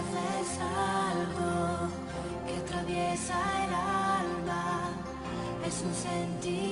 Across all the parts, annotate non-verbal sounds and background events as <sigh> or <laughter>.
amistad es algo que atraviesa el alma, es un sentimiento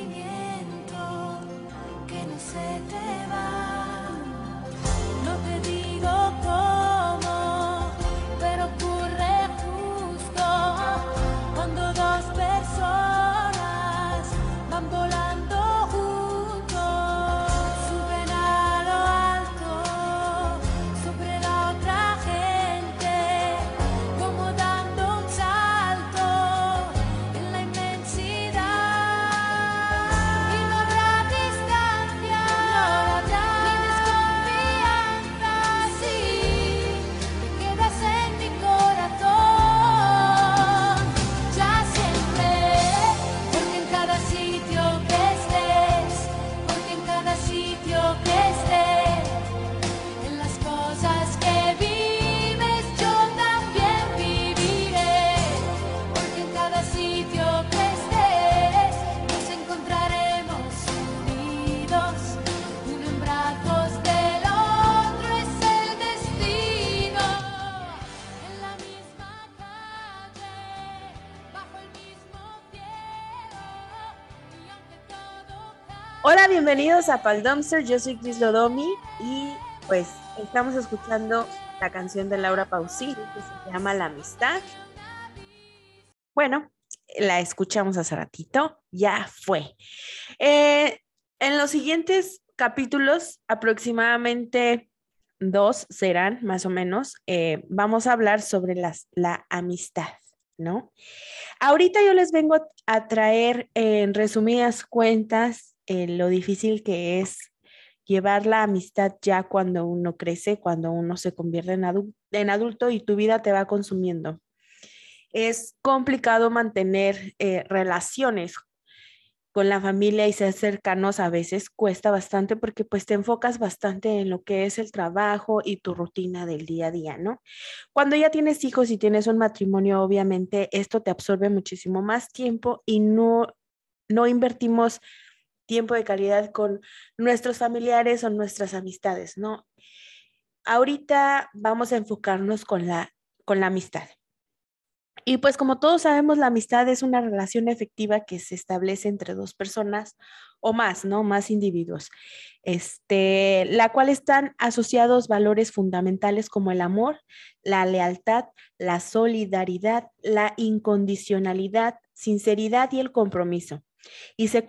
Bienvenidos a Pal Dumpster. Yo soy Cris Lodomi y pues estamos escuchando la canción de Laura Pausini que se llama La Amistad. Bueno, la escuchamos hace ratito, ya fue. Eh, en los siguientes capítulos, aproximadamente dos serán más o menos, eh, vamos a hablar sobre la amistad, ¿no? Ahorita yo les vengo a traer en resumidas cuentas eh, lo difícil que es llevar la amistad ya cuando uno crece, cuando uno se convierte en, adu- en adulto y tu vida te va consumiendo. Es complicado mantener eh, relaciones con la familia y ser cercanos a veces cuesta bastante porque pues te enfocas bastante en lo que es el trabajo y tu rutina del día a día, ¿no? Cuando ya tienes hijos y tienes un matrimonio, obviamente esto te absorbe muchísimo más tiempo y no, no invertimos tiempo de calidad con nuestros familiares o nuestras amistades, ¿no? Ahorita vamos a enfocarnos con la, con la amistad. Y pues como todos sabemos, la amistad es una relación efectiva que se establece entre dos personas o más, ¿no? Más individuos, este, la cual están asociados valores fundamentales como el amor, la lealtad, la solidaridad, la incondicionalidad, sinceridad y el compromiso. Y se,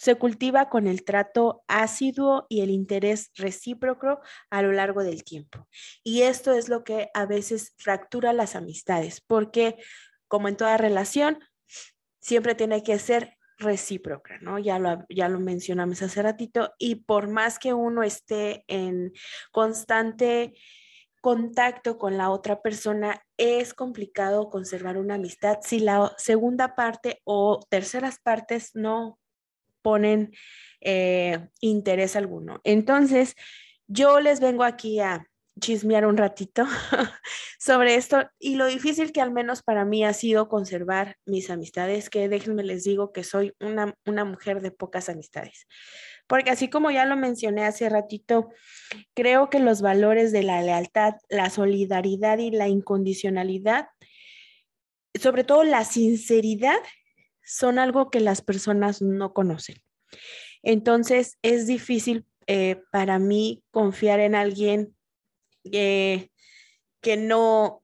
se cultiva con el trato asiduo y el interés recíproco a lo largo del tiempo. Y esto es lo que a veces fractura las amistades, porque como en toda relación, siempre tiene que ser recíproca, ¿no? Ya lo, ya lo mencionamos hace ratito, y por más que uno esté en constante contacto con la otra persona, es complicado conservar una amistad si la segunda parte o terceras partes no ponen eh, interés alguno. Entonces, yo les vengo aquí a chismear un ratito <laughs> sobre esto y lo difícil que al menos para mí ha sido conservar mis amistades, que déjenme les digo que soy una, una mujer de pocas amistades. Porque así como ya lo mencioné hace ratito, creo que los valores de la lealtad, la solidaridad y la incondicionalidad, sobre todo la sinceridad, son algo que las personas no conocen. Entonces es difícil eh, para mí confiar en alguien eh, que no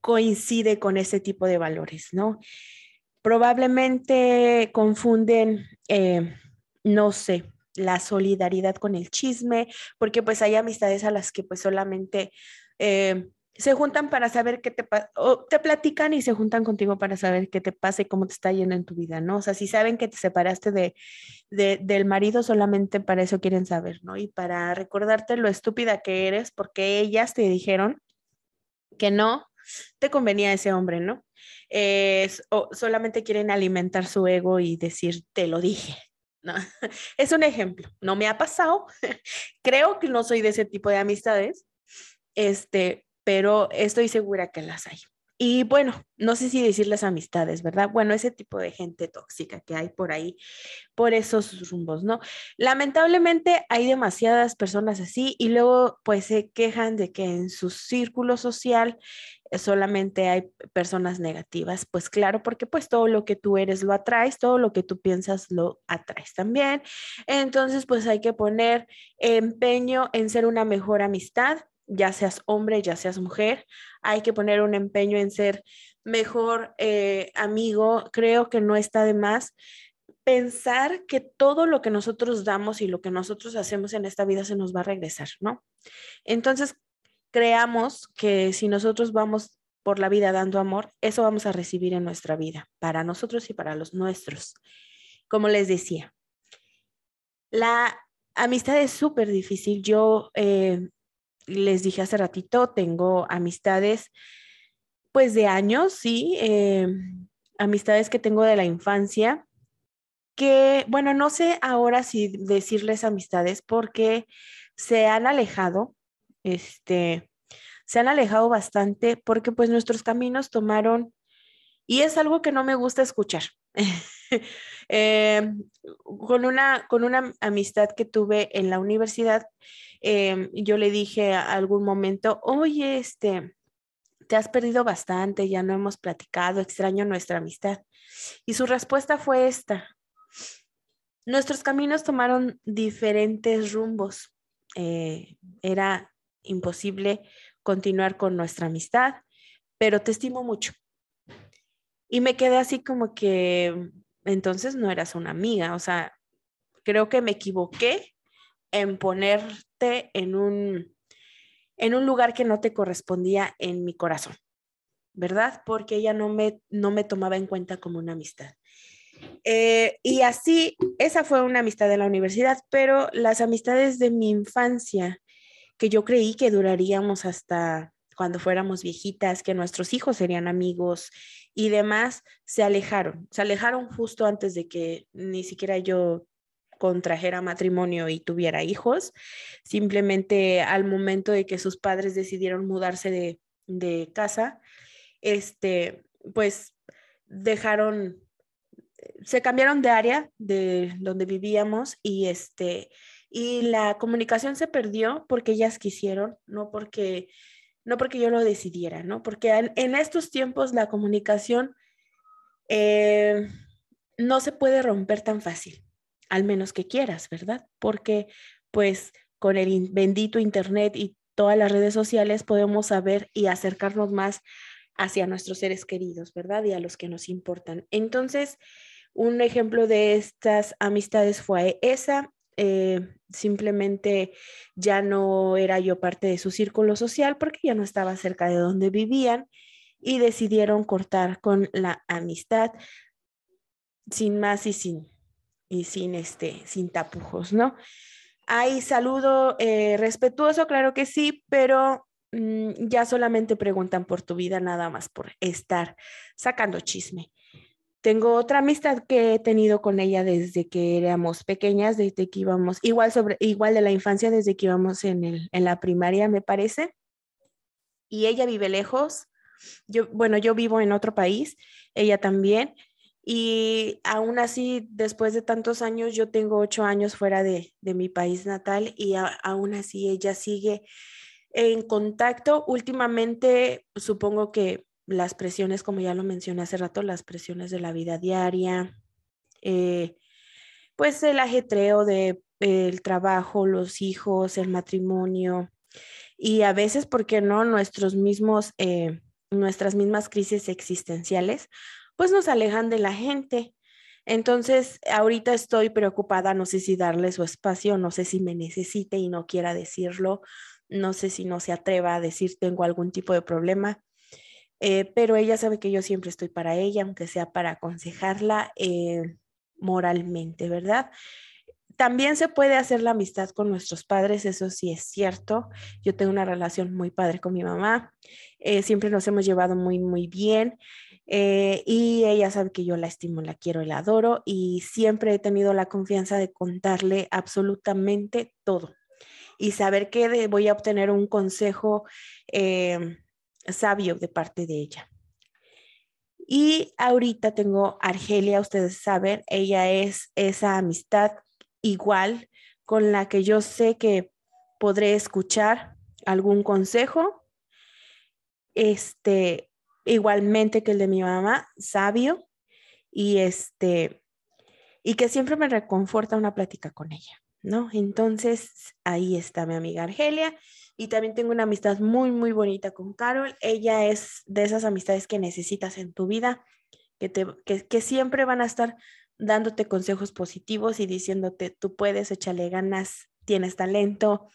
coincide con ese tipo de valores, ¿no? Probablemente confunden, eh, no sé, la solidaridad con el chisme, porque pues hay amistades a las que pues solamente se juntan para saber qué te pasa, o te platican y se juntan contigo para saber qué te pasa y cómo te está yendo en tu vida, ¿no? O sea, si saben que te separaste de, de, del marido, solamente para eso quieren saber, ¿no? Y para recordarte lo estúpida que eres, porque ellas te dijeron que no te convenía ese hombre, ¿no? O solamente quieren alimentar su ego y decir, te lo dije, ¿no? <laughs> Es un ejemplo, no me ha pasado, <laughs> creo que no soy de ese tipo de amistades, este, pero estoy segura que las hay. Y bueno, no sé si decirles amistades, ¿verdad? Bueno, ese tipo de gente tóxica que hay por ahí, por esos rumbos, ¿no? Lamentablemente hay demasiadas personas así y luego pues se quejan de que en su círculo social solamente hay personas negativas. Pues claro, porque pues todo lo que tú eres lo atraes, todo lo que tú piensas lo atraes también. Entonces, pues hay que poner empeño en ser una mejor amistad, ya seas hombre, ya seas mujer. Hay que poner un empeño en ser mejor eh, amigo. Creo que no está de más pensar que todo lo que nosotros damos y lo que nosotros hacemos en esta vida se nos va a regresar, ¿no? Entonces, creamos que si nosotros vamos por la vida dando amor, eso vamos a recibir en nuestra vida, para nosotros y para los nuestros. Como les decía, la amistad es súper difícil. Yo eh, les dije hace ratito, tengo amistades pues de años, sí, eh, amistades que tengo de la infancia, que, bueno, no sé ahora si decirles amistades porque se han alejado, este, se han alejado bastante porque pues nuestros caminos tomaron, y es algo que no me gusta escuchar. <laughs> Eh, con, una, con una amistad que tuve en la universidad, em, yo le dije a algún momento, oye, este, te has perdido bastante, ya no hemos platicado, extraño nuestra amistad. Y su respuesta fue esta, Nuestros caminos tomaron diferentes rumbos. Eh, era imposible continuar con nuestra amistad, pero te estimo mucho. Y me quedé así como que entonces no eras una amiga, o sea, creo que me equivoqué en ponerte en un, en un lugar que no te correspondía en mi corazón, ¿verdad? Porque ella no me, no me tomaba en cuenta como una amistad. Eh, y así, esa fue una amistad de la universidad, pero las amistades de mi infancia, que yo creí que duraríamos hasta cuando fuéramos viejitas, que nuestros hijos serían amigos y demás, se alejaron. Se alejaron justo antes de que ni siquiera yo contrajera matrimonio y tuviera hijos. Simplemente al momento de que sus padres decidieron mudarse de, de casa, este, pues dejaron se cambiaron de área de donde vivíamos y este y la comunicación se perdió porque ellas quisieron, no porque no porque yo lo decidiera, ¿no? Porque en, estos tiempos la comunicación eh, no se puede romper tan fácil, al menos que quieras, ¿verdad? Porque pues con el bendito internet y todas las redes sociales podemos saber y acercarnos más hacia nuestros seres queridos, ¿verdad? Y a los que nos importan. Entonces, un ejemplo de estas amistades fue esa. Eh, simplemente ya no era yo parte de su círculo social porque ya no estaba cerca de donde vivían y decidieron cortar con la amistad sin más y sin y sin este sin tapujos, ¿no? Hay saludo eh, respetuoso, claro que sí, pero mm, ya solamente preguntan por tu vida nada más por estar sacando chisme. Tengo otra amistad que he tenido con ella desde que éramos pequeñas, desde que íbamos, igual, sobre, igual de la infancia, desde que íbamos en, el, en la primaria, me parece. Y ella vive lejos. Yo, bueno, yo vivo en otro país, ella también. Y aún así, después de tantos años, yo tengo ocho años fuera de, de mi país natal y aún así ella sigue en contacto. Últimamente, supongo que las presiones, como ya lo mencioné hace rato, las presiones de la vida diaria, eh, pues el ajetreo de trabajo, los hijos, el matrimonio y a veces, ¿por qué no? Nuestros mismos, eh, nuestras mismas crisis existenciales, pues nos alejan de la gente. Entonces, ahorita estoy preocupada, no sé si darle su espacio, no sé si me necesite y no quiera decirlo, no sé si no se atreva a decir tengo algún tipo de problema. Eh, pero ella sabe que yo siempre estoy para ella, aunque sea para aconsejarla eh, moralmente, ¿verdad? También se puede hacer la amistad con nuestros padres, eso sí es cierto. Yo tengo una relación muy padre con mi mamá, eh, siempre nos hemos llevado muy, muy bien. y ella sabe que yo la estimo, la quiero y la adoro y siempre he tenido la confianza de contarle absolutamente todo y saber que voy a obtener un consejo sabio de parte de ella. Y ahorita tengo Argelia, ustedes saben, ella es esa amistad igual con la que yo sé que podré escuchar algún consejo este, igualmente que el de mi mamá, sabio y este, y que siempre me reconforta una plática con ella, ¿no? Entonces, ahí está mi amiga Argelia y también tengo una amistad muy, muy bonita con Carol. Ella es de esas amistades que necesitas en tu vida, que, te, que, que siempre van a estar dándote consejos positivos y diciéndote, tú puedes, échale ganas, tienes talento,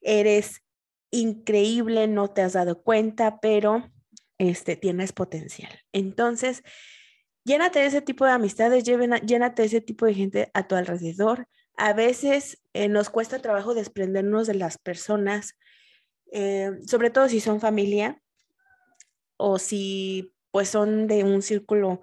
eres increíble, no te has dado cuenta, pero este, tienes potencial. Entonces, llénate de ese tipo de amistades, llénate de ese tipo de gente a tu alrededor. A veces eh, nos cuesta trabajo desprendernos de las personas, eh, sobre todo si son familia o si pues son de un círculo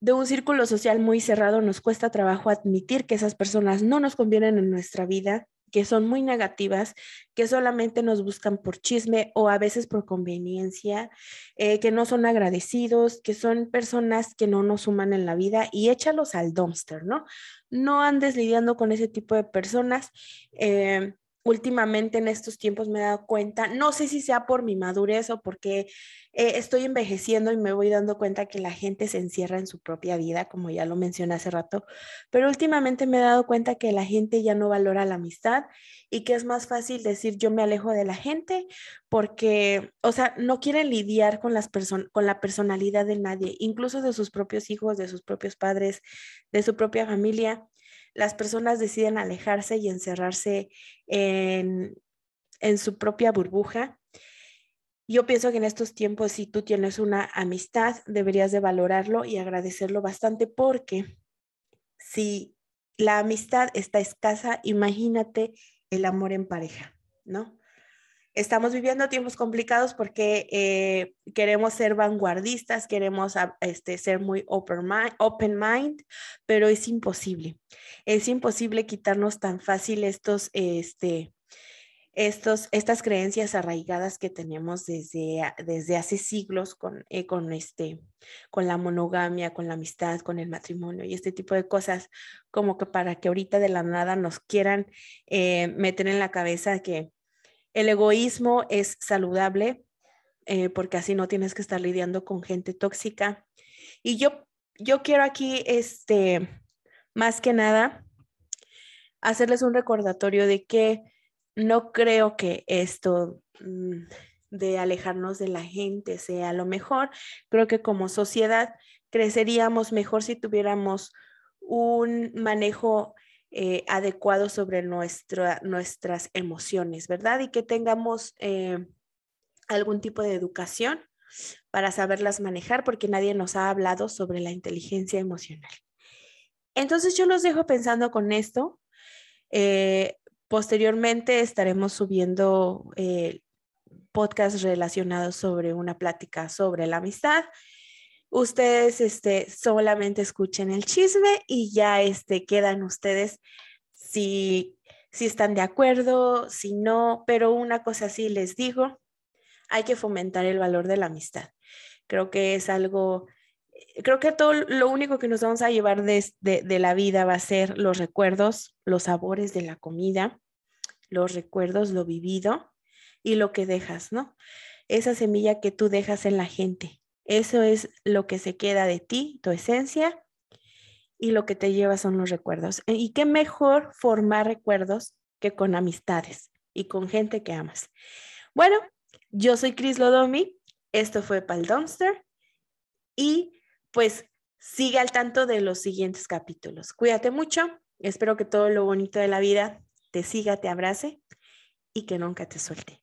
de un círculo social muy cerrado, nos cuesta trabajo admitir que esas personas no nos convienen en nuestra vida, que son muy negativas, que solamente nos buscan por chisme o a veces por conveniencia, eh, que no son agradecidos, que son personas que no nos suman en la vida y échalos al dumpster, ¿no? No andes lidiando con ese tipo de personas. Eh, últimamente en estos tiempos me he dado cuenta, no sé si sea por mi madurez o porque eh, estoy envejeciendo y me voy dando cuenta que la gente se encierra en su propia vida, como ya lo mencioné hace rato, pero últimamente me he dado cuenta que la gente ya no valora la amistad y que es más fácil decir yo me alejo de la gente porque, o sea, no quieren lidiar con, las con la personalidad de nadie, incluso de sus propios hijos, de sus propios padres, de su propia familia las personas deciden alejarse y encerrarse en, su propia burbuja. Yo pienso que en estos tiempos, si tú tienes una amistad, deberías de valorarlo y agradecerlo bastante porque si la amistad está escasa, imagínate el amor en pareja, ¿no? Estamos viviendo tiempos complicados porque eh, queremos ser vanguardistas, queremos ah, este, ser muy open mind, open mind, pero es imposible. Es imposible quitarnos tan fácil estos, este, estos, estas creencias arraigadas que tenemos desde, desde hace siglos con, eh, con, este, con la monogamia, con la amistad, con el matrimonio y este tipo de cosas, como que para que ahorita de la nada nos quieran eh, meter en la cabeza que el egoísmo es saludable eh, porque así no tienes que estar lidiando con gente tóxica. Y yo, yo quiero aquí, este, más que nada, hacerles un recordatorio de que no creo que esto mm, de alejarnos de la gente sea lo mejor. Creo que como sociedad creceríamos mejor si tuviéramos un manejo eh, adecuado sobre nuestras emociones, ¿verdad? Y que tengamos eh, algún tipo de educación para saberlas manejar, porque nadie nos ha hablado sobre la inteligencia emocional. Entonces yo los dejo pensando con esto. Eh, posteriormente estaremos subiendo podcasts relacionados sobre una plática sobre la amistad ustedes este, solamente escuchen el chisme y ya este, quedan ustedes si, si están de acuerdo, si no, pero una cosa sí les digo, hay que fomentar el valor de la amistad. Creo que es algo, creo que todo lo único que nos vamos a llevar de, de la vida va a ser los recuerdos, los sabores de la comida, los recuerdos, lo vivido y lo que dejas, ¿no? Esa semilla que tú dejas en la gente eso es lo que se queda de ti, tu esencia, y lo que te lleva son los recuerdos. E, y qué mejor formar recuerdos que con amistades y con gente que amas. Bueno, yo soy Chris Lodomi, esto fue Pal Dumpster y pues sigue al tanto de los siguientes capítulos. Cuídate mucho, espero que todo lo bonito de la vida te siga, te abrace y que nunca te suelte.